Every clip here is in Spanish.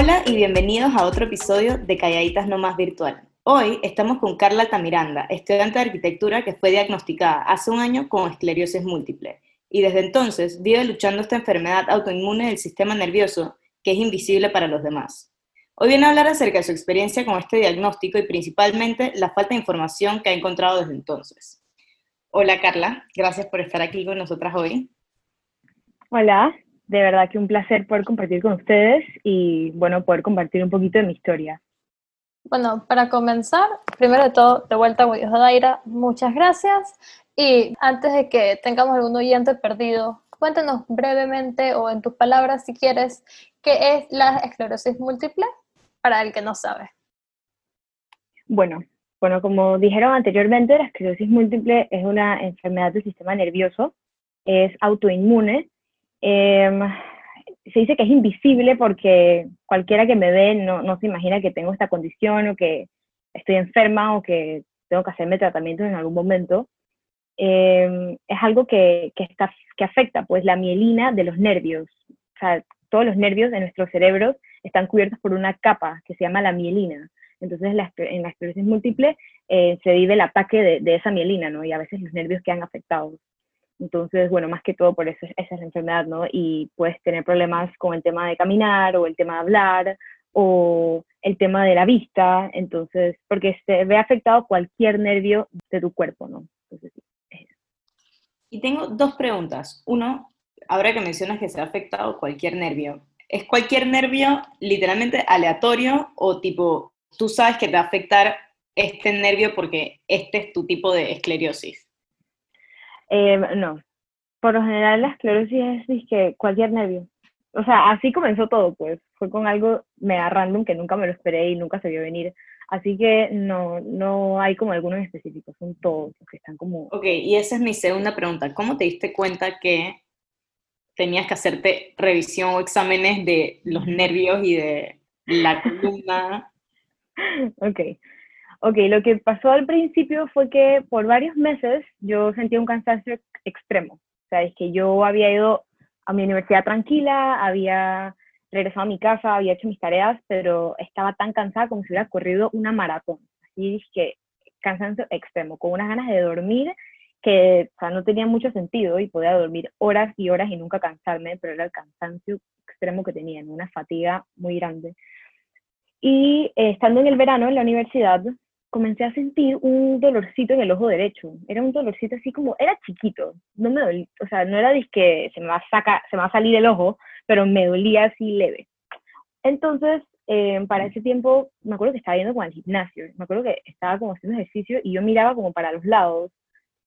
Hola y bienvenidos a otro episodio de Calladitas No Más Virtual. Hoy estamos con Carla Tamiranda, estudiante de arquitectura que fue diagnosticada hace un año con esclerosis múltiple y desde entonces vive luchando esta enfermedad autoinmune del sistema nervioso que es invisible para los demás. Hoy viene a hablar acerca de su experiencia con este diagnóstico y principalmente la falta de información que ha encontrado desde entonces. Hola Carla, gracias por estar aquí con nosotras hoy. Hola, de verdad que un placer poder compartir con ustedes y bueno, poder compartir un poquito de mi historia. Bueno, para comenzar, primero de todo, de vuelta a Daira, muchas gracias. Y antes de que tengamos algún oyente perdido, cuéntanos brevemente o en tus palabras, si quieres, qué es la esclerosis múltiple para el que no sabe. Bueno, bueno, como dijeron anteriormente, la esclerosis múltiple es una enfermedad del sistema nervioso, es autoinmune. Em, se dice que es invisible porque cualquiera que me ve no, no se imagina que tengo esta condición o que estoy enferma o que tengo que hacerme tratamientos en algún momento. Em, es algo que, que, está, que afecta pues la mielina de los nervios. O sea, todos los nervios de nuestros cerebros están cubiertos por una capa que se llama la mielina. Entonces, la, en la esclerosis múltiple eh, se vive el ataque de, de, esa mielina, ¿no? Y a veces los nervios quedan afectados. Entonces, bueno, más que todo por eso esa es la enfermedad, ¿no? Y puedes tener problemas con el tema de caminar o el tema de hablar o el tema de la vista, entonces, porque se ve afectado cualquier nervio de tu cuerpo, ¿no? Y tengo dos preguntas. Uno, ahora que mencionas que se ha afectado cualquier nervio, ¿es cualquier nervio literalmente aleatorio o tipo, tú sabes que te va a afectar este nervio porque este es tu tipo de esclerosis? Eh, no, por lo general la esclerosis es, que cualquier nervio. O sea, así comenzó todo, pues. Fue con algo mega random que nunca me lo esperé y nunca se vio venir. Así que no, no hay como algunos específicos, son todos los que están como... Ok, y esa es mi segunda pregunta. ¿Cómo te diste cuenta que tenías que hacerte revisión o exámenes de los nervios y de la columna? ok. Ok, lo que pasó al principio fue que por varios meses yo sentía un cansancio extremo. O sea, es que yo había ido a mi universidad tranquila, había regresado a mi casa, había hecho mis tareas, pero estaba tan cansada como si hubiera corrido una maratón. Así es que cansancio extremo, con unas ganas de dormir que o sea, no tenía mucho sentido y podía dormir horas y horas y nunca cansarme, pero era el cansancio extremo que tenía, una fatiga muy grande. Y eh, estando en el verano en la universidad, comencé a sentir un dolorcito en el ojo derecho. Era un dolorcito así como, era chiquito, no me dolía, o sea, no era que se me va a sacar, se me va a salir el ojo, pero me dolía así leve. Entonces, eh, para ese tiempo, me acuerdo que estaba yendo con el gimnasio, me acuerdo que estaba como haciendo ejercicio y yo miraba como para los lados,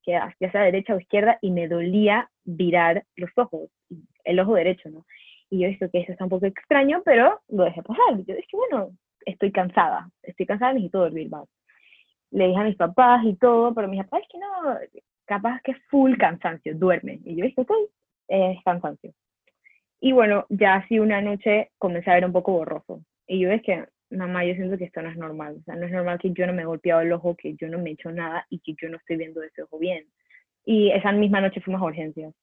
que ya sea derecha o izquierda, y me dolía virar los ojos, el ojo derecho, ¿no? Y yo dije que eso está un poco extraño, pero lo dejé pasar. Yo dije, bueno, estoy cansada, estoy cansada, necesito dormir más le dije a mis papás y todo, pero mis papás es que no, capaz que es full cansancio, duerme. Y yo dije, ok, es cansancio. Y bueno, ya así una noche comencé a ver un poco borroso. Y yo es que, mamá, yo siento que esto no es normal. O sea, no es normal que yo no me he golpeado el ojo, que yo no me he hecho nada y que yo no estoy viendo ese ojo bien. Y esa misma noche fuimos a urgencias.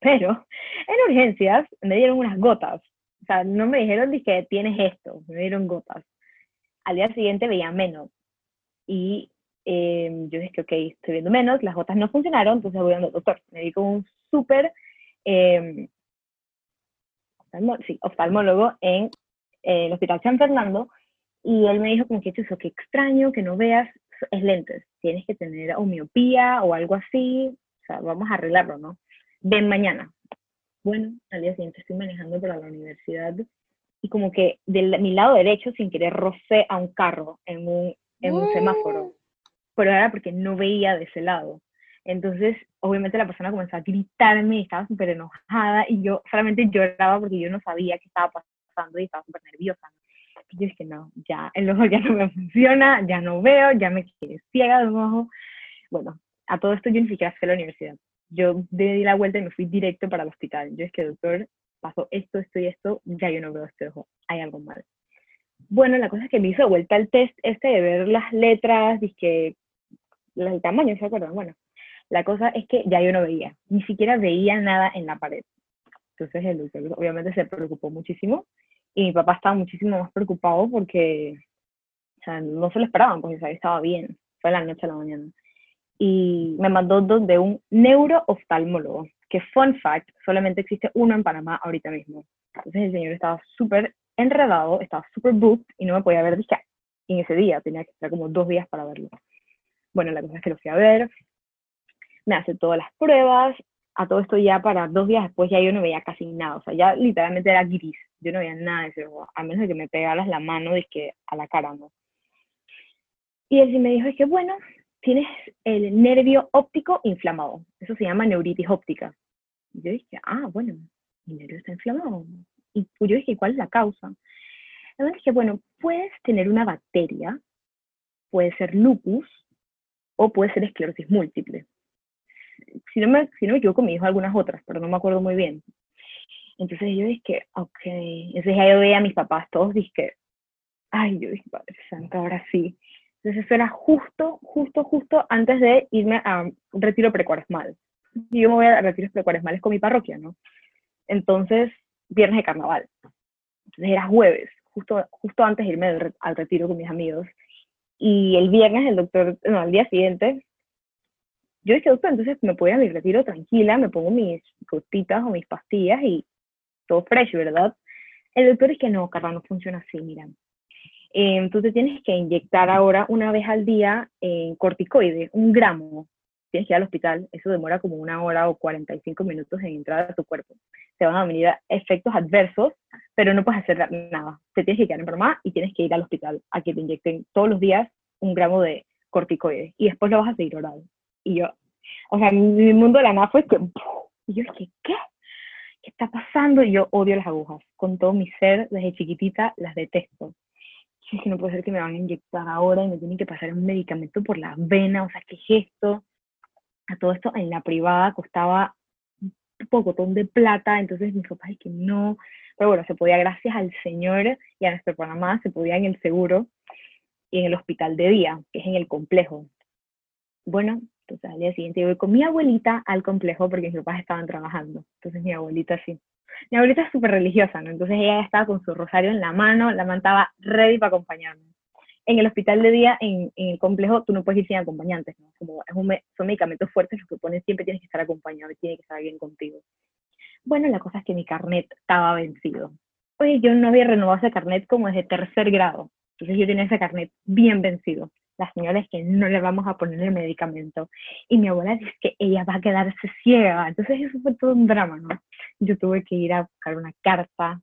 Pero en urgencias me dieron unas gotas. O sea, no me dijeron que tienes esto, me dieron gotas. Al día siguiente veía menos y eh, yo dije, ok, estoy viendo menos, las gotas no funcionaron, entonces voy a al doctor. Me dijo un súper eh, sí, oftalmólogo en eh, el Hospital San Fernando y él me dijo como que eso, que extraño, que no veas, es lentes, tienes que tener o miopía o algo así, o sea, vamos a arreglarlo, ¿no? Ven mañana. Bueno, al día siguiente estoy manejando para la universidad y como que de mi lado derecho, sin querer, rocé a un carro en un en un semáforo, pero era porque no veía de ese lado. Entonces, obviamente la persona comenzó a gritarme y estaba súper enojada y yo solamente lloraba porque yo no sabía qué estaba pasando y estaba súper nerviosa. Y yo dije, no, ya el ojo ya no me funciona, ya no veo, ya me quedé ciega de un ojo. Bueno, a todo esto yo ni siquiera fui a la universidad. Yo di la vuelta y me fui directo para el hospital. Yo es que, doctor, pasó esto, esto y esto, ya yo no veo este ojo, hay algo mal. Bueno, la cosa es que me hizo vuelta al test este de ver las letras, que el tamaño, ¿se acuerdan? Bueno, la cosa es que ya yo no veía, ni siquiera veía nada en la pared. Entonces el doctor obviamente se preocupó muchísimo Y mi papá estaba muchísimo más preocupado porque, o sea, no se lo esperaban, porque sabía estaba bien. Fue de la noche a la mañana. Y me mandó donde un neurooftalmólogo, que fun fact, solamente existe uno en Panamá ahorita mismo. Entonces el señor estaba súper enredado, estaba súper booked y no me podía ver dije, en ese día, tenía que estar como dos días para verlo. Bueno, la cosa es que lo fui a ver, me hace todas las pruebas, a todo esto ya para dos días después ya yo no veía casi nada, o sea, ya literalmente era gris, yo no veía nada de eso, a menos de que me pegaras la mano de que a la cara, ¿no? Y él sí me dijo, es que bueno, tienes el nervio óptico inflamado, eso se llama neuritis óptica. Y yo dije, ah, bueno, mi nervio está inflamado. Y yo dije, ¿cuál es la causa? Entonces dije, bueno, puedes tener una bacteria, puede ser lupus o puede ser esclerosis múltiple si no, me, si no me equivoco, me dijo algunas otras, pero no me acuerdo muy bien. Entonces yo dije, ok, entonces ya yo veía a mis papás todos, dije, ay, yo dije, Padre Santo, ahora sí. Entonces eso era justo, justo, justo antes de irme a un retiro precuaresmal. Y yo me voy a retiros precuaresmales con mi parroquia, ¿no? Entonces, viernes de carnaval. Entonces era jueves, justo, justo antes de irme al retiro con mis amigos. Y el viernes el doctor, no, al día siguiente, yo dije, doctor, entonces me ir a mi retiro tranquila, me pongo mis gotitas o mis pastillas y todo fresh, ¿verdad? El doctor es que no, Carla, no funciona así, mira. Eh, tú te tienes que inyectar ahora una vez al día en corticoide, un gramo. Tienes que ir al hospital, eso demora como una hora o 45 minutos en entrar a tu cuerpo. Te van a venir efectos adversos, pero no puedes hacer nada. Te tienes que quedar en broma y tienes que ir al hospital a que te inyecten todos los días un gramo de corticoides y después lo vas a seguir oral. Y yo, o sea, mi mundo de la nada fue que, y yo dije, ¿qué? ¿Qué está pasando? Y yo odio las agujas. Con todo mi ser, desde chiquitita, las detesto. Y dije, no puede ser que me van a inyectar ahora y me tienen que pasar un medicamento por la vena. O sea, ¿qué es esto? A todo esto en la privada costaba un pocotón de plata. Entonces mis papás que no. Pero bueno, se podía, gracias al Señor y a nuestro Panamá, se podía en el seguro y en el hospital de día, que es en el complejo. Bueno, entonces al día siguiente yo voy con mi abuelita al complejo porque mis papás estaban trabajando. Entonces mi abuelita sí. Mi abuelita es súper religiosa, ¿no? Entonces ella estaba con su rosario en la mano, la mantaba ready para acompañarme. En el hospital de día, en, el complejo, tú no puedes ir sin acompañantes, ¿no? Como es un, son medicamentos fuertes, los que ponen siempre tienes que estar acompañado y tiene que estar bien contigo. Bueno, la cosa es que mi carnet estaba vencido. Oye, yo no había renovado ese carnet como desde tercer grado. Entonces yo tenía ese carnet bien vencido la señora es que no le vamos a poner el medicamento. Y mi abuela dice que ella va a quedarse ciega. Entonces eso fue todo un drama, ¿no? Yo tuve que ir a buscar una carta,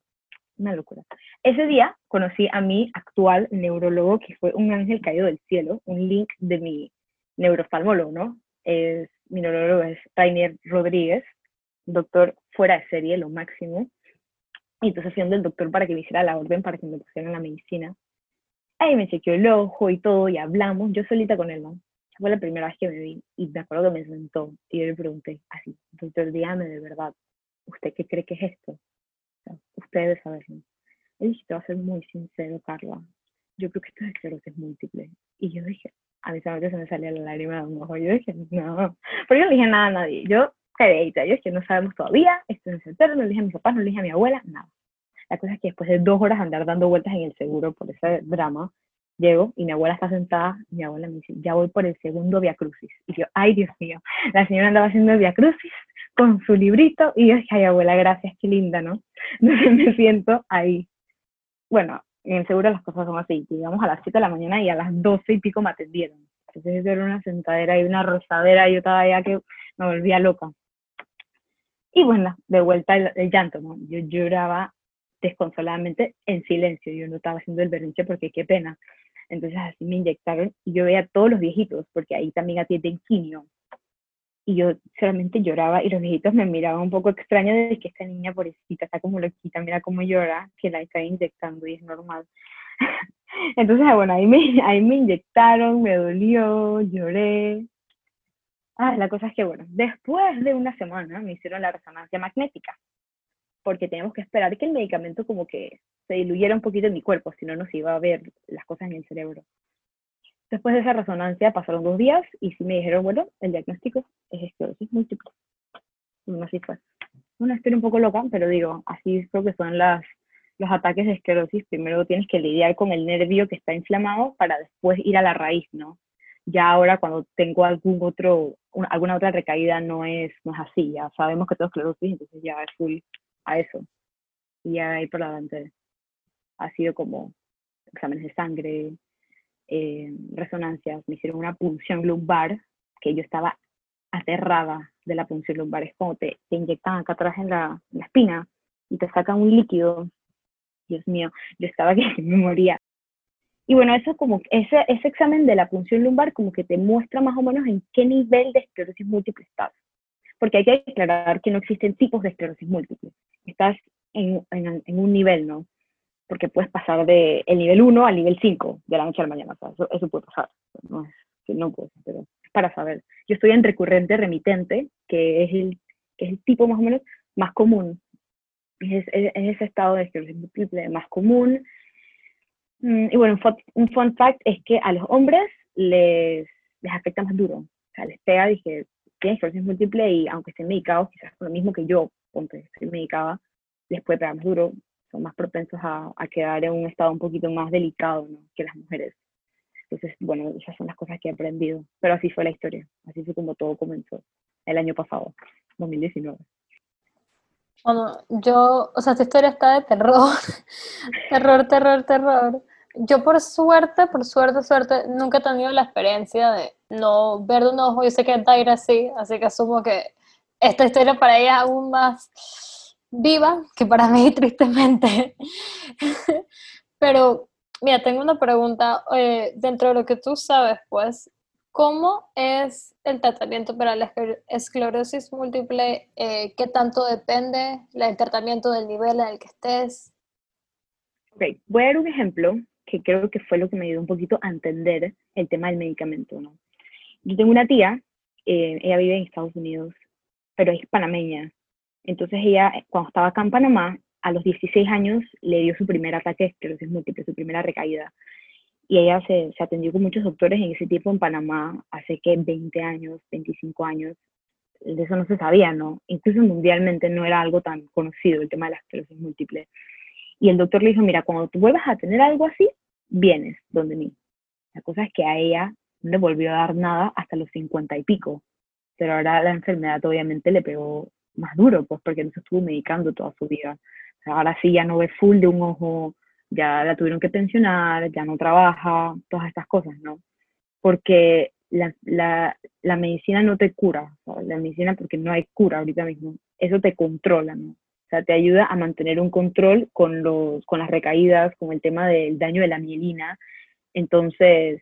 una locura. Ese día conocí a mi actual neurólogo, que fue un ángel caído del cielo, un link de mi neuroftalmólogo, ¿no? Es, mi neurólogo es Rainier Rodríguez, doctor fuera de serie, lo máximo. Y entonces fui del doctor para que me hiciera la orden para que me pusieran la medicina. Ahí me chequeó el ojo y todo, y hablamos, yo solita con él, ¿no? Fue la primera vez que me vi, y me acuerdo que me sentó, y yo le pregunté, así, doctor, dígame de verdad, ¿usted qué cree que es esto? Usted debe saberlo. Él dije, te voy a ser muy sincero, Carla, yo creo que esto es esclerosis múltiple. Y yo dije, a mí solamente se me salía la lágrima de un ojo, yo dije, no, pero yo no le dije nada a nadie, yo calladita, yo dije, no sabemos todavía, esto es eterno, no le dije a mis papás, no le dije a mi abuela, nada. La cosa es que después de dos horas andar dando vueltas en el seguro por ese drama, llego y mi abuela está sentada, mi abuela me dice, ya voy por el segundo Via Crucis. Y yo, ay Dios mío, la señora andaba haciendo el Via Crucis con su librito y yo dije, ay abuela, gracias, qué linda, ¿no? Entonces me siento ahí. Bueno, en seguro las cosas son así, llegamos a las 7 de la mañana y a las 12 y pico me atendieron. Entonces era una sentadera y una rosadera, y yo estaba ya que me volvía loca. Y bueno, de vuelta el, el llanto, ¿no? Yo lloraba desconsoladamente en silencio. Yo no estaba haciendo el berrinche porque qué pena. Entonces así me inyectaron y yo veía a todos los viejitos, porque ahí también atienden quimio. Y yo solamente lloraba y los viejitos me miraban un poco extraño de que esta niña pobrecita está como loquita, mira cómo llora, que la está inyectando y es normal. Entonces, ah, bueno, ahí me, ahí me inyectaron, me dolió, lloré. Ah, la cosa es que, bueno, después de una semana me hicieron la resonancia magnética porque teníamos que esperar que el medicamento como que se diluyera un poquito en mi cuerpo, si no nos iba a ver las cosas en el cerebro. Después de esa resonancia pasaron dos días y sí me dijeron, bueno, el diagnóstico es esclerosis múltiple. Y así fue. Una historia un poco loca, pero digo, así creo que son las, los ataques de esclerosis, primero tienes que lidiar con el nervio que está inflamado para después ir a la raíz, ¿no? Ya ahora cuando tengo algún otro, alguna otra recaída no es, no es así, ya sabemos que tengo esclerosis, entonces ya full a eso. Y ya ahí por adelante ha sido como exámenes de sangre, eh, resonancias, me hicieron una punción lumbar, que yo estaba aterrada de la punción lumbar, es como te, te inyectan acá atrás en la, en la espina y te sacan un líquido, Dios mío, yo estaba que me moría. Y bueno, eso como, ese, ese examen de la punción lumbar como que te muestra más o menos en qué nivel de esclerosis múltiple estás. Porque hay que aclarar que no existen tipos de esclerosis múltiple. Estás en, en, en un nivel, ¿no? Porque puedes pasar de el nivel 1 al nivel 5 de la noche a la mañana. eso, eso, puede pasar. No, es, no puede, pero para saber. Yo estoy en recurrente remitente, que es el, que es el tipo más o menos más común. Es, es, ese estado de esclerosis múltiple más común. Mm, y bueno, un fun, fact es que a los hombres les, les afecta más duro. O sea, les pega, dije, tienen esclerosis múltiple y aunque estén medicados, quizás lo mismo que yo, ponte, estoy medicada, les puede pegar más duro son más propensos a, a, quedar en un estado un poquito más delicado ¿no? que las mujeres. Entonces, bueno, esas son las cosas que he aprendido. Pero así fue la historia, así fue como todo comenzó el año pasado, 2019. Bueno, yo, o sea, esta historia está de terror, terror, terror, terror. Yo por suerte, por suerte, suerte, nunca he tenido la experiencia de no ver de un ojo. Yo sé que Daira sí, así que asumo que esta historia para ella es aún más viva que para mí, tristemente. Pero, mira, tengo una pregunta. Eh, dentro de lo que tú sabes, pues, ¿cómo es el tratamiento para la esclerosis múltiple? Eh, ¿Qué tanto depende el tratamiento del nivel en el que estés? Ok, voy a dar un ejemplo que creo que fue lo que me ayudó un poquito a entender el tema del medicamento, ¿no? Yo tengo una tía, eh, ella vive en Estados Unidos, pero es panameña, entonces ella, cuando estaba acá en Panamá, a los 16 años le dio su primer ataque de esclerosis múltiple, su primera recaída. Y ella se, atendió con muchos doctores en ese tiempo en Panamá, hace que 20 años, 25 años. De eso no se sabía, ¿no? Incluso mundialmente no era algo tan conocido el tema de la esclerosis múltiple. Y el doctor le dijo, mira, cuando tú vuelvas a tener algo así, vienes donde mí. La cosa es que a ella no le volvió a dar nada hasta los 50 y pico. Pero ahora la enfermedad obviamente le pegó más duro, pues porque no se estuvo medicando toda su vida. ahora sí ya no ve full de un ojo, ya la tuvieron que pensionar, ya no trabaja, todas estas cosas, ¿no? Porque la, la, la medicina no te cura, la medicina porque no hay cura ahorita mismo, eso te controla, ¿no? O sea, te ayuda a mantener un control con, los, con las recaídas, con el tema del daño de la mielina. Entonces,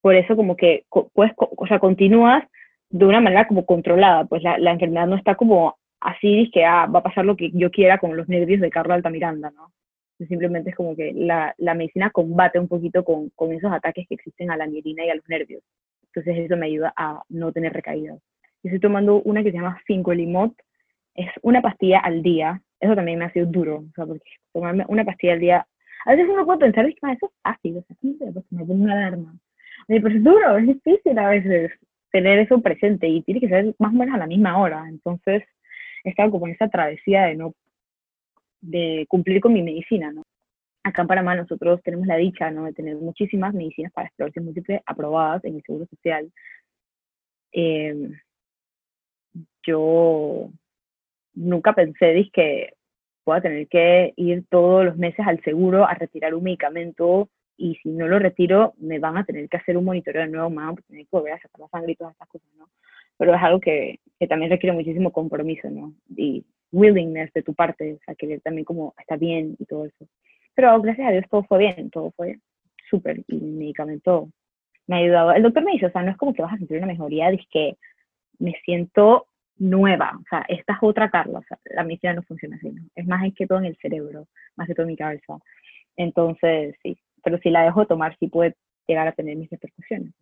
por eso como que, pues, o sea, continúas de una manera como controlada, pues la, la enfermedad no está como así, que ah, va a pasar lo que yo quiera con los nervios de Carla Altamiranda, ¿no? Simplemente es como que la, la medicina combate un poquito con, con, esos ataques que existen a la mielina y a los nervios. Entonces eso me ayuda a no tener recaídas. Estoy tomando una que se llama Fincolimod, es una pastilla al día. Eso también me ha sido duro, o sea, porque tomarme una pastilla al día, a veces uno puede pensar, que eso es fácil, o sea, me pongo una alarma. Pero es duro, es difícil a veces tener eso presente y tiene que ser más o menos a la misma hora. Entonces, he estado como en esa travesía de no, de cumplir con mi medicina. Acá en Panamá nosotros tenemos la dicha, ¿no? De tener muchísimas medicinas para esclerosis múltiple aprobadas en el Seguro Social. Em, yo nunca pensé, que pueda tener que ir todos los meses al seguro a retirar un medicamento y si no lo retiro, me van a tener que hacer un monitoreo de nuevo, me van a tener que volver a sacar la sangre y todas estas cosas, ¿no? Pero es algo que, que también requiere muchísimo compromiso, ¿no? Y willingness de tu parte, o sea, que también como está bien y todo eso. Pero gracias a Dios todo fue bien, todo fue súper y el medicamento me ha ayudado. El doctor me dice, o sea, no es como que vas a sentir una mejoría, es que me siento nueva, o sea, esta es otra Carla, o sea, la medicina no funciona así, ¿no? Es más que todo en el cerebro, más que todo en mi cabeza. Entonces, sí, pero si la dejo tomar, sí puede llegar a tener mis repercusiones.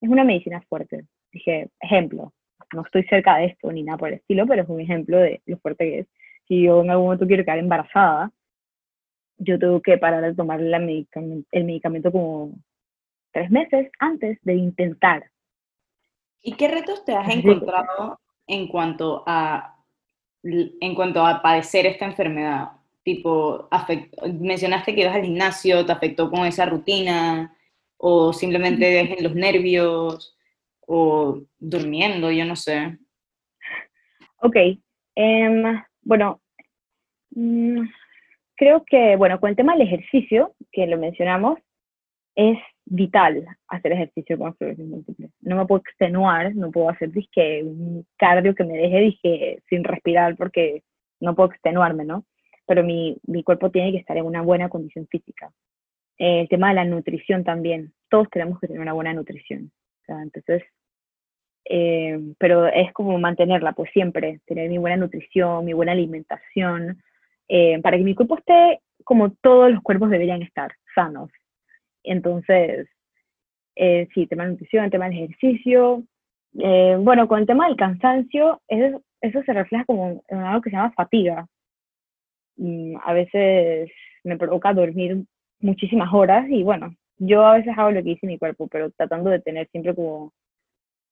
Es una medicina fuerte. Dije, ejemplo, no estoy cerca de esto ni nada por el estilo, pero es un ejemplo de lo fuerte que es. Si yo en algún momento quiero quedar embarazada, yo tengo que parar de tomar la el medicamento como tres meses antes de intentar. ¿Y qué retos te has encontrado en cuanto a, en cuanto a padecer esta enfermedad? Tipo, mencionaste que ibas al gimnasio, ¿te afectó con esa rutina? ¿O simplemente dejen los nervios? ¿O durmiendo? Yo no sé. Ok. Em, bueno, mm, creo que, bueno, con el tema del ejercicio, que lo mencionamos, es vital hacer ejercicio con esclerosis múltiple. No me puedo extenuar, no puedo hacer disque, un cardio que me deje disque, sin respirar porque no puedo extenuarme, ¿no? Pero mi, mi cuerpo tiene que estar en una buena condición física. el tema de la nutrición también. Todos tenemos que tener una buena nutrición. entonces, eh, pero es como mantenerla, pues siempre, tener mi buena nutrición, mi buena alimentación, eh, para que mi cuerpo esté como todos los cuerpos deberían estar, sanos. Entonces, eh, sí, tema de nutrición, tema del ejercicio. Eh, bueno, con el tema del cansancio, eso, eso se refleja como en algo que se llama fatiga. Mm, a veces me provoca dormir muchísimas horas y bueno, yo a veces hago lo que dice mi cuerpo, pero tratando de tener siempre como,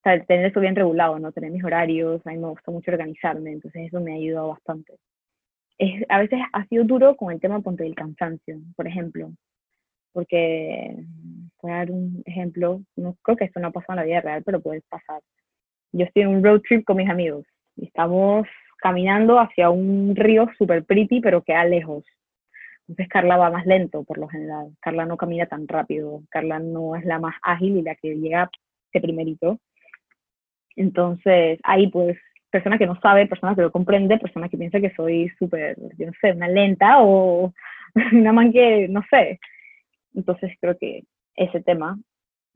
tener eso bien regulado, ¿no? Tener mis horarios, a mí me gusta mucho organizarme, entonces eso me ha ayudado bastante. Es, a veces ha sido duro con el tema del cansancio, por ejemplo porque, voy a dar un ejemplo, no creo que esto no ha pasado en la vida real, pero puede pasar. Yo estoy en un road trip con mis amigos y estamos caminando hacia un río súper pretty, pero queda lejos. Entonces Carla va más lento por lo general. Carla no camina tan rápido. Carla no es la más ágil y la que llega de primerito. Entonces ahí pues persona que no sabe, persona que lo comprende, persona que piensa que soy súper, yo no sé, una lenta o una man que, no sé, entonces creo que ese tema.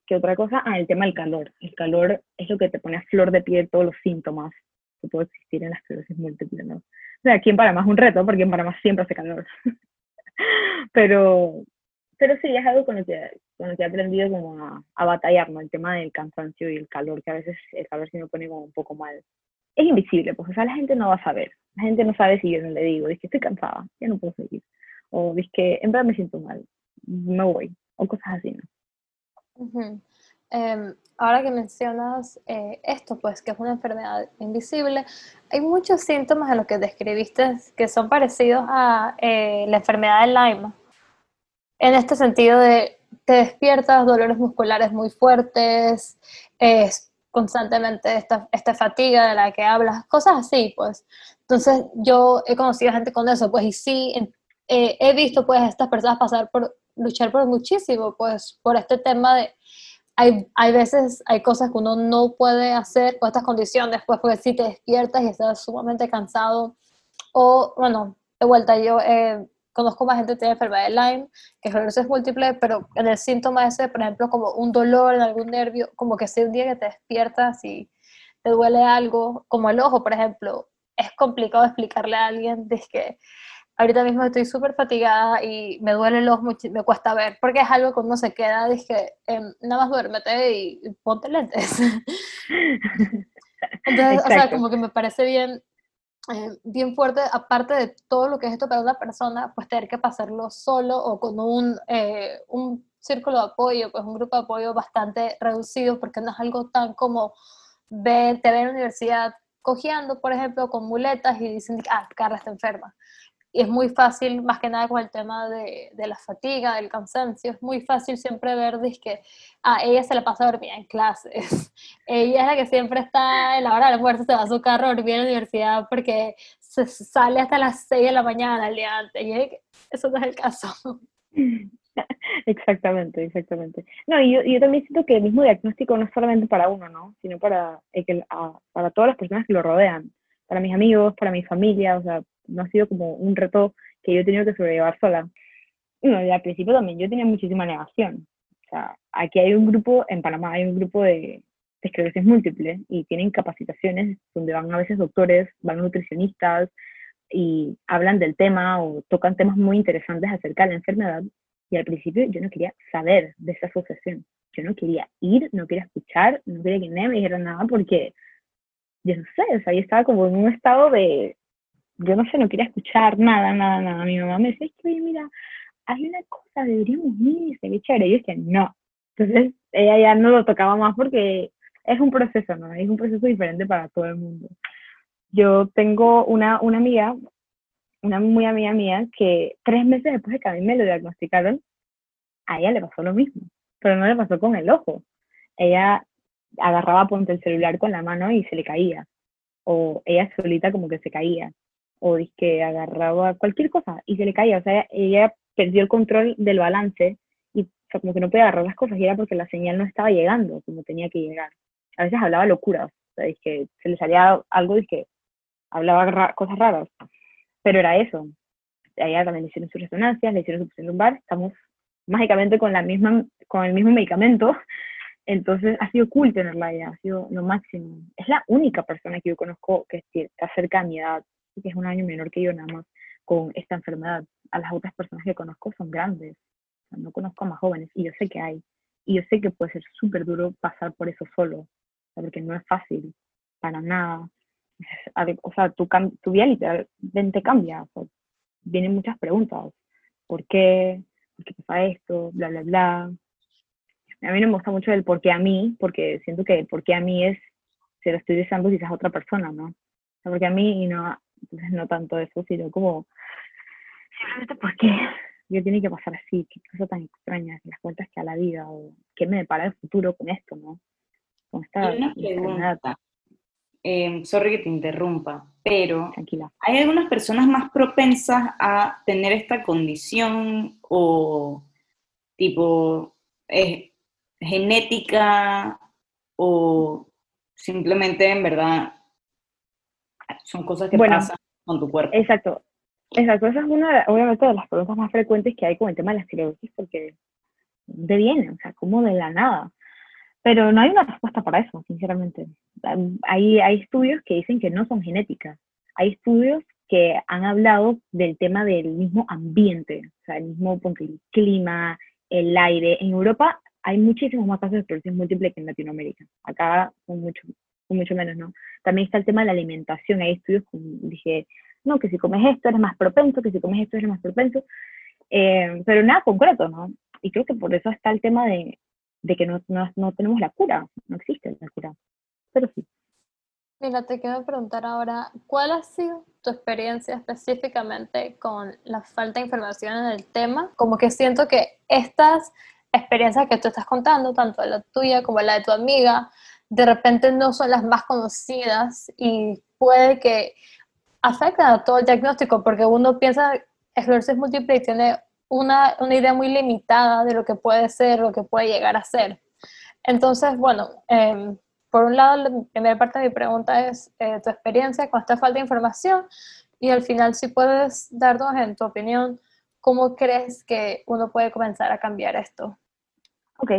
¿Qué otra cosa? Ah, el tema del calor. El calor es lo que te pone a flor de piel todos los síntomas que puede existir en la esclerosis múltiple, ¿no? O sea, aquí en Panamá es un reto, porque en Panamá siempre hace calor. pero, pero sí, es algo con lo que, con lo que he aprendido como a, a, batallar, ¿no? El tema del cansancio y el calor, que a veces el calor se me pone como un poco mal. Es invisible, pues, o sea, la gente no va a saber. La gente no sabe si yo no le digo, es que estoy cansada, ya no puedo seguir. O es que en verdad me siento mal me voy, o cosas así, ¿no? Em, ahora que mencionas eh, esto, pues que es una enfermedad invisible, hay muchos síntomas en los que describiste que son parecidos a eh, la enfermedad de Lyme. En este sentido de te despiertas, dolores musculares muy fuertes, es constantemente esta, esta fatiga de la que hablas, cosas así, pues. Entonces yo he conocido gente con eso, pues, y sí, eh, he visto pues estas personas pasar por luchar por muchísimo, pues por este tema de, hay, hay veces, hay cosas que uno no puede hacer con estas condiciones, pues porque si te despiertas y estás sumamente cansado, o bueno, de vuelta yo eh, conozco más gente que tiene enfermedad de Lyme, que es múltiple, pero en el síntoma ese, por ejemplo, como un dolor en algún nervio, como que si un día que te despiertas y te duele algo, como el ojo, por ejemplo, es complicado explicarle a alguien de que ahorita mismo estoy súper fatigada y me duele el ojo, me cuesta ver, porque es algo que uno se queda, dije, em, nada más duérmete y, ponte lentes. Entonces, o sea, como que me parece bien, em, bien fuerte, aparte de todo lo que es esto para una persona, pues tener que pasarlo solo o con un, eh, un círculo de apoyo, pues un grupo de apoyo bastante reducido, porque no es algo tan como ve, te ve en la universidad cojeando, por ejemplo, con muletas y dicen, ah, Carla está enferma y es muy fácil, más que nada con el tema de, de la fatiga, del cansancio, es muy fácil siempre ver que ah, ella se la pasa dormida en clases, ella es la que siempre está en la hora del almuerzo, se va a su carro a dormir en la universidad porque se sale hasta las 6 de la mañana el día antes, y eso no es el caso. Exactamente, exactamente. No, y yo, yo, también siento que el mismo diagnóstico no es solamente para uno, ¿no? Sino para, el, para todas las personas que lo rodean, para mis amigos, para mi familia, o sea, no ha sido como un reto que yo he tenido que sobrellevar sola. Bueno, y al principio también yo tenía muchísima negación. O sea, aquí hay un grupo, en Panamá hay un grupo de, de esclerosis múltiple y tienen capacitaciones donde van a veces doctores, van nutricionistas y hablan del tema o tocan temas muy interesantes acerca de la enfermedad. Y al principio yo no quería saber de esa asociación. Yo no quería ir, no quería escuchar, no quería que nadie me dijera nada porque, yo no sé, o sea, yo estaba como en un estado de, yo no sé, no quería escuchar nada, nada, nada. Mi mamá me decía, oye, mira, hay una cosa, deberíamos ir, se ve chévere. Y yo decía, no. Entonces, ella ya no lo tocaba más porque es un proceso, ¿no? Es un proceso diferente para todo el mundo. Yo tengo una, una amiga una muy amiga mía que tres meses después de que a mí me lo diagnosticaron, a ella le pasó lo mismo, pero no le pasó con el ojo. Ella agarraba ponte el celular con la mano y se le caía, o ella solita como que se caía, o que agarraba cualquier cosa y se le caía, o sea, ella perdió el control del balance y como que no podía agarrar las cosas y era porque la señal no estaba llegando como tenía que llegar. A veces hablaba locuras, o sea, que se le salía algo y que hablaba cosas raras, pero era eso. Allá también le hicieron sus resonancias, le hicieron su presión lumbar, estamos mágicamente con, la misma, con el mismo medicamento, entonces ha sido cool tenerla allá, ha sido lo máximo. Es la única persona que yo conozco que está cerca de mi edad, que es un año menor que yo nada más, con esta enfermedad. A las otras personas que conozco son grandes, no conozco a más jóvenes, y yo sé que hay, y yo sé que puede ser súper duro pasar por eso solo, porque no es fácil, para nada. O sea, tu, tu vida literalmente cambia, vienen muchas preguntas, ¿por qué? ¿Por qué pasa esto? Bla, bla, bla. A mí no me gusta mucho el por qué a mí, porque siento que el por qué a mí es, se lo estoy deseando quizás a otra persona, ¿no? O sea, porque a mí y no, entonces no tanto eso, sino como, simplemente por qué yo tiene que pasar así, qué cosa tan extraña, las vueltas que a la vida, o qué me depara el futuro con esto, ¿no? Con esta una pregunta. Eh, sorry que te interrumpa, pero Tranquila. ¿hay algunas personas más propensas a tener esta condición o tipo es genética o simplemente en verdad son cosas que pasan con tu cuerpo? Exacto, Exacto, esa es una, obviamente, de las preguntas más frecuentes que hay con el tema de la esclerosis, porque de viene? O sea, como de la nada. Pero no hay una respuesta para eso, sinceramente. Hay, hay estudios que dicen que no son genéticas. Hay estudios que han hablado del tema del mismo ambiente, o sea, el mismo el clima, el aire. En Europa hay muchísimos más casos de esclerosis múltiple que en Latinoamérica. Acá son mucho, mucho menos, ¿no? También está el tema de la alimentación. Hay estudios, como dije, no, que si comes esto eres más propenso, que si comes esto eres más propenso, eh, pero nada concreto, ¿no? Y creo que por eso está el tema de, de que no, no, no, tenemos la cura, no existe la cura, pero sí. Mira, te quiero preguntar ahora, ¿cuál ha sido tu experiencia específicamente con la falta de información en el tema? Como que siento que estas experiencias que tú estás contando, tanto la tuya como la de tu amiga, de repente no son las más conocidas y puede que afecta a todo el diagnóstico porque uno piensa esclerosis múltiple y tiene una, una, idea muy limitada de lo que puede ser, lo que puede llegar a ser. Entonces, bueno, em, por un lado, la primera parte de mi pregunta es eh, tu experiencia con esta falta de información y al final, si puedes darnos en tu opinión, ¿cómo crees que uno puede comenzar a cambiar esto? Ok,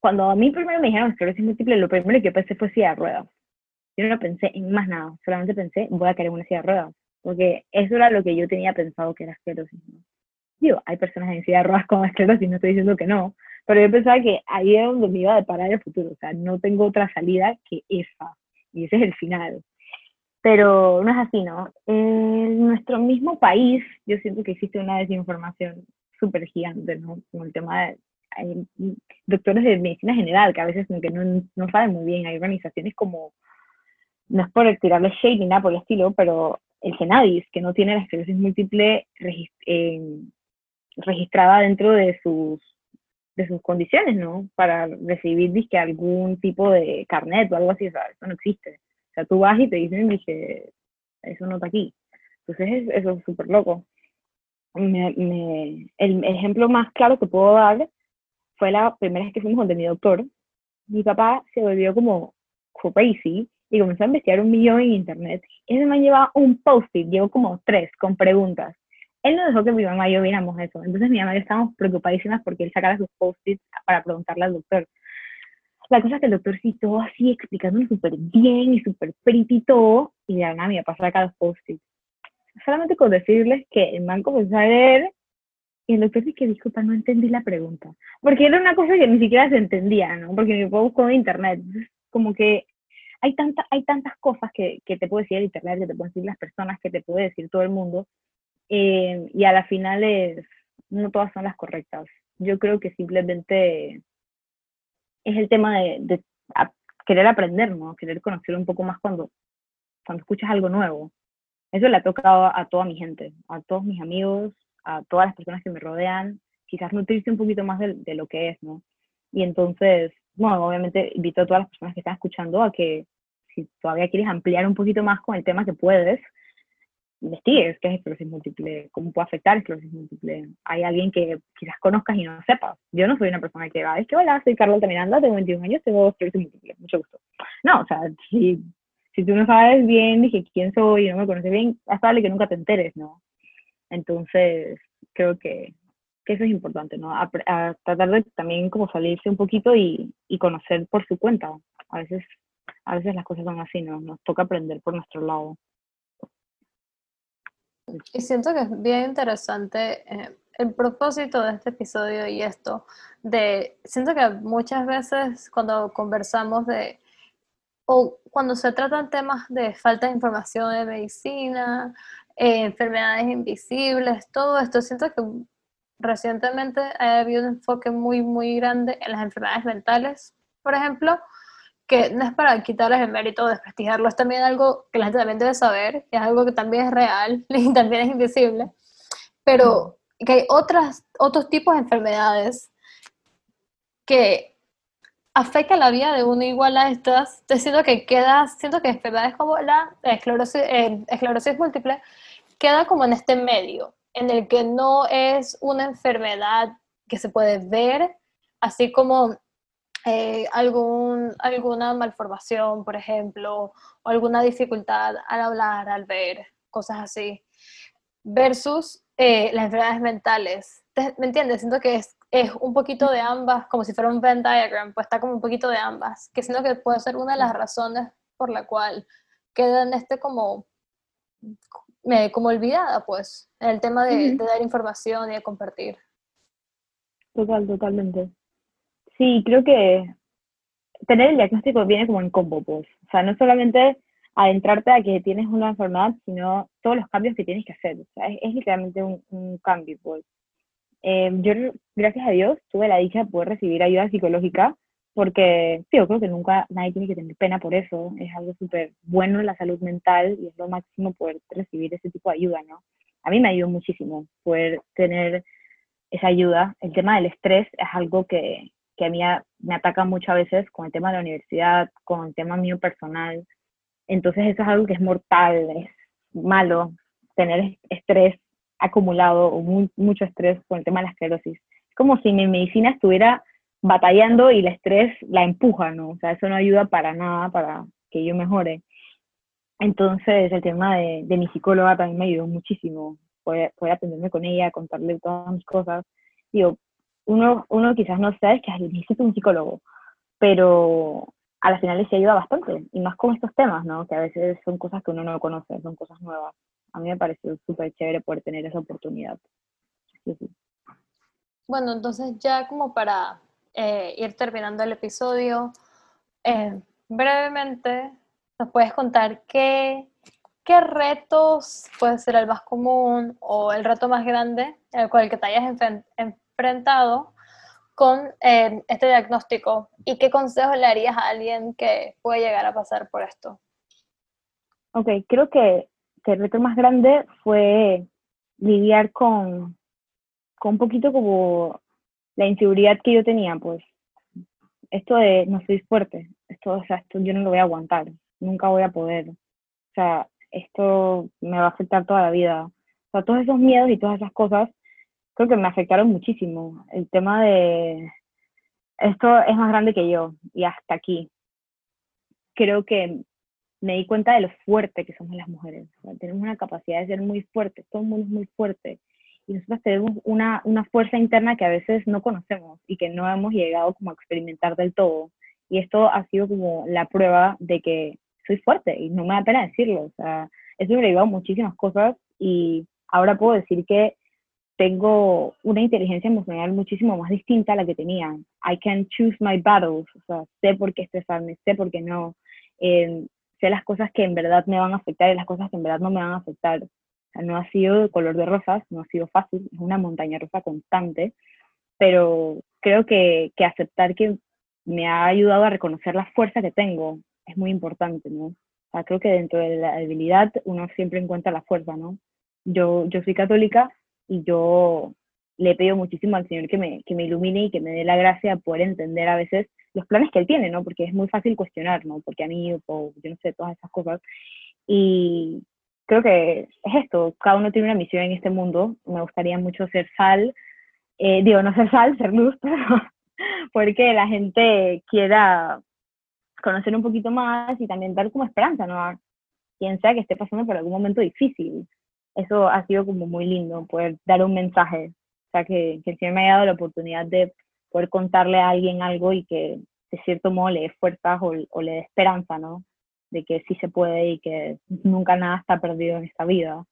cuando a mí primero me dijeron esclerosis múltiple, lo primero que pensé fue silla de ruedas. Yo no pensé en más nada, solamente pensé, voy a querer una silla de ruedas, porque eso era lo que yo tenía pensado que era esclerosis. Digo, hay personas en silla de ruedas con esclerosis, no estoy diciendo que no, pero yo pensaba que ahí era donde me iba a deparar el futuro, o sea, no tengo otra salida que esa, y ese es el final. Pero no es así, ¿no? En nuestro mismo país, yo siento que existe una desinformación súper gigante, ¿no? Con el tema de hay doctores de medicina general que a veces que no, no saben muy bien, hay organizaciones como no es por tirarle shade ni nada por el estilo, pero el Genadis, que no tiene la esclerosis múltiple eh, registrada dentro de sus, de sus condiciones, ¿no? Para recibir, disque, algún tipo de carnet o algo así, eso no existe. O sea, tú vas y te dicen, dije, eso no está aquí. Entonces, eso es súper loco. el ejemplo más claro que puedo dar fue la primera vez que fuimos donde mi doctor. Mi papá se volvió como crazy y comenzó a investigar un millón en internet. Ese man llevaba un post-it, llevó como tres con preguntas. Él no dejó que mi mamá y yo viéramos eso. Entonces mi mamá y yo estábamos preocupadísimas porque él sacara sus post-its para preguntarle al doctor. La cosa es que el doctor sí todo así explicándolo súper bien y súper pretty y todo, y de nada me pasar acá los post-its. Solamente con decirles que el man comenzó a leer y el doctor dice disculpa, no entendí la pregunta. Porque era una cosa que ni siquiera se entendía, ¿no? Porque me puedo buscar en internet. Como que hay, tanta, hay tantas cosas que, que, te puede decir el internet, que te pueden decir las personas, que te puede decir todo el mundo, eh, y a la final es, no todas son las correctas. Yo creo que simplemente es el tema de, de querer aprender, ¿no? Querer conocer un poco más cuando, cuando escuchas algo nuevo. eso le ha tocado a toda mi gente, a todos mis amigos, a todas las personas que me rodean, quizás nutrirse un poquito más de, de lo que es, ¿no? Y entonces, bueno, obviamente invito a todas las personas que están escuchando a que si todavía quieres ampliar un poquito más con el tema que puedes, investigues qué es esclerosis múltiple, cómo puede afectar esclerosis múltiple. Hay alguien que quizás conozcas y no sepas. Yo no soy una persona que va, es que hola, soy Carla Altamiranda, tengo 21 años, tengo esclerosis múltiple, mucho gusto. No, o sea, si, si tú no sabes bien dije quién soy y no me conoces bien, es que nunca te enteres, ¿no? Entonces, creo que, que eso es importante, ¿no? A, tratar de también como salirse un poquito y, y conocer por su cuenta. A veces, a veces las cosas son así, ¿no? Nos toca aprender por nuestro lado. Y siento que es bien interesante eh, el propósito de este episodio y esto, de, siento que muchas veces cuando conversamos de, o cuando se tratan temas de falta de información de medicina, eh, enfermedades invisibles, todo esto, siento que recientemente ha habido un enfoque muy, muy grande en las enfermedades mentales, por ejemplo, que no es para quitarles el mérito o desprestigiarlo, es también algo que la gente también debe saber, es algo que también es real y también es invisible, pero que hay otras, otros tipos de enfermedades que afectan la vida de uno igual a estas. Te siento que queda, siento que enfermedades como la esclerosis, eh, esclerosis múltiple queda como en este medio, en el que no es una enfermedad que se puede ver, así como eh, algún, alguna malformación, por ejemplo, o alguna dificultad al hablar, al ver, cosas así, versus eh, las enfermedades mentales. ¿Me entiendes? Siento que es, es, un poquito de ambas, como si fuera un Venn diagram, pues está como un poquito de ambas, que siento que puede ser una de las razones por la cual queda en este como, como olvidada, pues, en el tema de, de dar información y de compartir. Total, totalmente. Sí, creo que tener el diagnóstico viene como en combo, pues. O sea, no solamente adentrarte a que tienes una enfermedad, sino todos los cambios que tienes que hacer. O sea, es, literalmente un, cambio, pues. Eh, yo, gracias a Dios, tuve la dicha de poder recibir ayuda psicológica, porque sí, yo creo que nunca nadie tiene que tener pena por eso. Es algo súper bueno en la salud mental y es lo máximo poder recibir ese tipo de ayuda, ¿no? A mí me ayudó muchísimo poder tener esa ayuda. El tema del estrés es algo que, que a mí me ataca muchas veces con el tema de la universidad, con el tema mío personal. Entonces eso es algo que es mortal, es malo, tener estrés acumulado o mucho estrés con el tema de la esclerosis. Es como si mi medicina estuviera batallando y el estrés la empuja, ¿no? O sea, eso no ayuda para nada para que yo mejore. Entonces, el tema de, de mi psicóloga también me ayudó muchísimo, poder, poder atenderme con ella, contarle todas mis cosas. Digo, uno, uno quizás no sabe que necesita un psicólogo, pero a las finales se ayuda bastante, y más con estos temas, ¿no? Que a veces son cosas que uno no conoce, son cosas nuevas. A mí me pareció súper chévere poder tener esa oportunidad. Bueno, entonces ya como para eh, ir terminando el episodio, eh, brevemente nos puedes contar qué, qué retos puede ser el más común o el reto más grande el cual que te hayas enfrentado con eh, este diagnóstico y qué consejo le darías a alguien que puede llegar a pasar por esto? Ok, creo que, el reto más grande fue lidiar con, con un poquito como la inseguridad que yo tenía, pues esto de no soy fuerte, esto, o sea, esto yo no lo voy a aguantar, nunca voy a poder, o sea, esto me va a afectar toda la vida. O sea, todos esos miedos y todas esas cosas creo que me afectaron muchísimo. El tema de esto es más grande que yo y hasta aquí. Creo que me di cuenta de lo fuerte que somos las mujeres. tenemos una capacidad de ser muy fuertes, todo el mundo es muy fuerte. Y nosotros tenemos una, una fuerza interna que a veces no conocemos y que no hemos llegado como a experimentar del todo. Y esto ha sido como la prueba de que soy fuerte y no me da pena decirlo. O sea, he sobrevivido muchísimas cosas y ahora puedo decir que tengo una inteligencia emocional muchísimo más distinta a la que tenía. I can choose my battles, o sea, sé por qué estresarme, sé por qué no, eh, sé las cosas que en verdad me van a afectar y las cosas que en verdad no me van a afectar. No ha sido de color de rosas, no ha sido fácil, es una montaña rosa constante, pero creo que, que aceptar que me ha ayudado a reconocer la fuerza que tengo es muy importante, ¿no? Creo que dentro de la debilidad uno siempre encuentra la fuerza, ¿no? Yo, yo soy católica y yo le pido muchísimo al Señor que me, que me ilumine y que me dé la gracia de poder entender a veces los planes que Él tiene, ¿no? Porque es muy fácil cuestionar, ¿no? Porque a mí, o yo no sé, todas esas cosas. Y creo que es esto, cada uno tiene una misión en este mundo. Me gustaría mucho ser sal, eh, digo, no ser sal, ser luz, pero porque la gente quiera conocer un poquito más y también dar como esperanza, ¿no? Quien sea que esté pasando por algún momento difícil. Eso ha sido como muy lindo, poder dar un mensaje. O sea, que, que el Señor me haya dado la oportunidad de poder contarle a alguien algo y que de cierto modo le dé fuerzas o, o le dé esperanza, ¿no? De que sí se puede y que nunca nada está perdido en esta vida.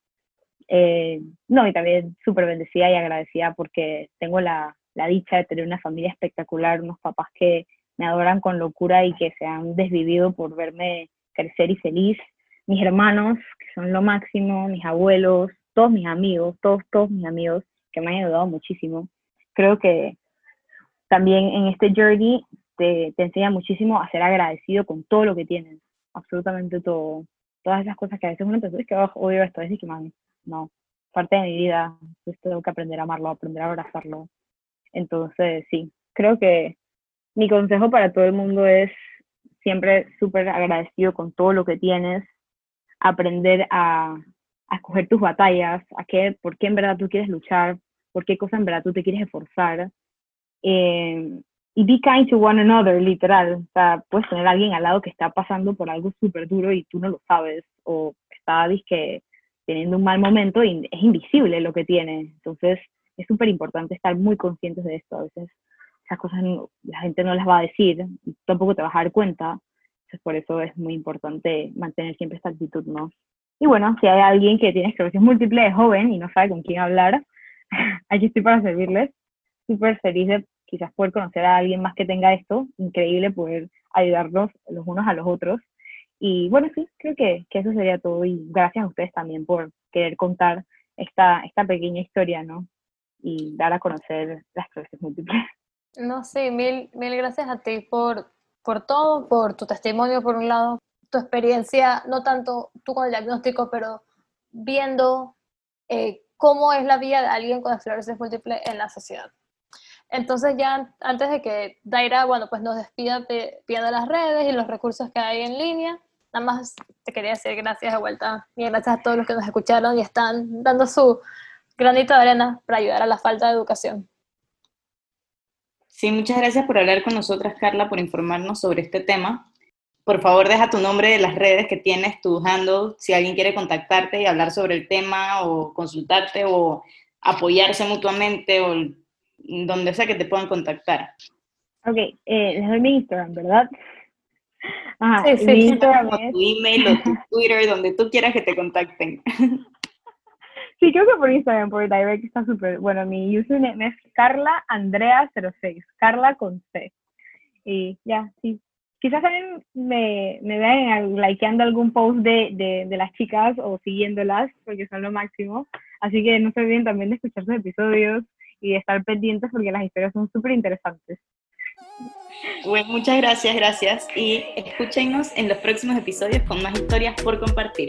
Eh, no, y también súper bendecida y agradecida porque tengo la, la dicha de tener una familia espectacular, unos papás que me adoran con locura y que se han desvivido por verme crecer y feliz. Mis hermanos, que son lo máximo, mis abuelos, todos mis amigos, todos, todos mis amigos que me han ayudado muchísimo. Creo que también en este journey te, te enseña muchísimo a ser agradecido con todo lo que tienes, absolutamente todo. Todas esas cosas que a veces uno piensa, es que odio esto, es que, man, no, parte de mi vida, pues tengo que aprender a amarlo, aprender a abrazarlo. Entonces, sí, creo que mi consejo para todo el mundo es siempre súper agradecido con todo lo que tienes, aprender a, a escoger tus batallas, a qué, por qué en verdad tú quieres luchar, por qué cosa en verdad tú te quieres esforzar. Eh, y be kind to one another, literal. O sea, puedes tener a alguien al lado que está pasando por algo súper duro y tú no lo sabes, o está que teniendo un mal momento y es invisible lo que tiene. Entonces, es súper importante estar muy conscientes de esto. A veces esas cosas la gente no las va a decir, tampoco te vas a dar cuenta. Entonces, por eso es muy importante mantener siempre esta actitud, ¿no? Y bueno, si hay alguien que tiene esclerosis múltiple, es joven y no sabe con quién hablar, aquí estoy para servirles. Súper feliz de quizás poder conocer a alguien más que tenga esto. Increíble poder ayudarlos los unos a los otros. Y bueno, sí, creo que, que eso sería todo. Y gracias a ustedes también por querer contar esta, esta pequeña historia, ¿no? Y dar a conocer las esclerosis múltiples. No, sí, mil, mil gracias a ti por, por todo, por tu testimonio por un lado, tu experiencia, no tanto tú con el diagnóstico, pero viendo eh, cómo es la vida de alguien con esclerosis múltiple en la sociedad. Entonces ya antes de que Daira, bueno, pues nos despida pidiendo las redes y los recursos que hay en línea, nada más te quería decir gracias de vuelta y gracias a todos los que nos escucharon y están dando su granito de arena para ayudar a la falta de educación. Sí, muchas gracias por hablar con nosotras, Carla, por informarnos sobre este tema. Por favor, deja tu nombre de las redes que tienes, tu handle, si alguien quiere contactarte y hablar sobre el tema o consultarte o apoyarse mutuamente o donde sea que te puedan contactar. Ok, eh, les doy mi Instagram, ¿verdad? Ajá, sí, sí. Mi Instagram es... Tu email o tu Twitter, donde tú quieras que te contacten. Sí, creo que por Instagram, por Direct está súper. Bueno, mi username es Carla Andrea 06, Carla con C. Y ya, sí. Quizás también me, me vean likeando algún post de, de, de, las chicas o siguiéndolas, porque son lo máximo. Así que no se olviden también de escuchar sus episodios y estar pendientes porque las historias son súper interesantes. Bueno, muchas gracias, gracias. Y escúchenos en los próximos episodios con más historias por compartir.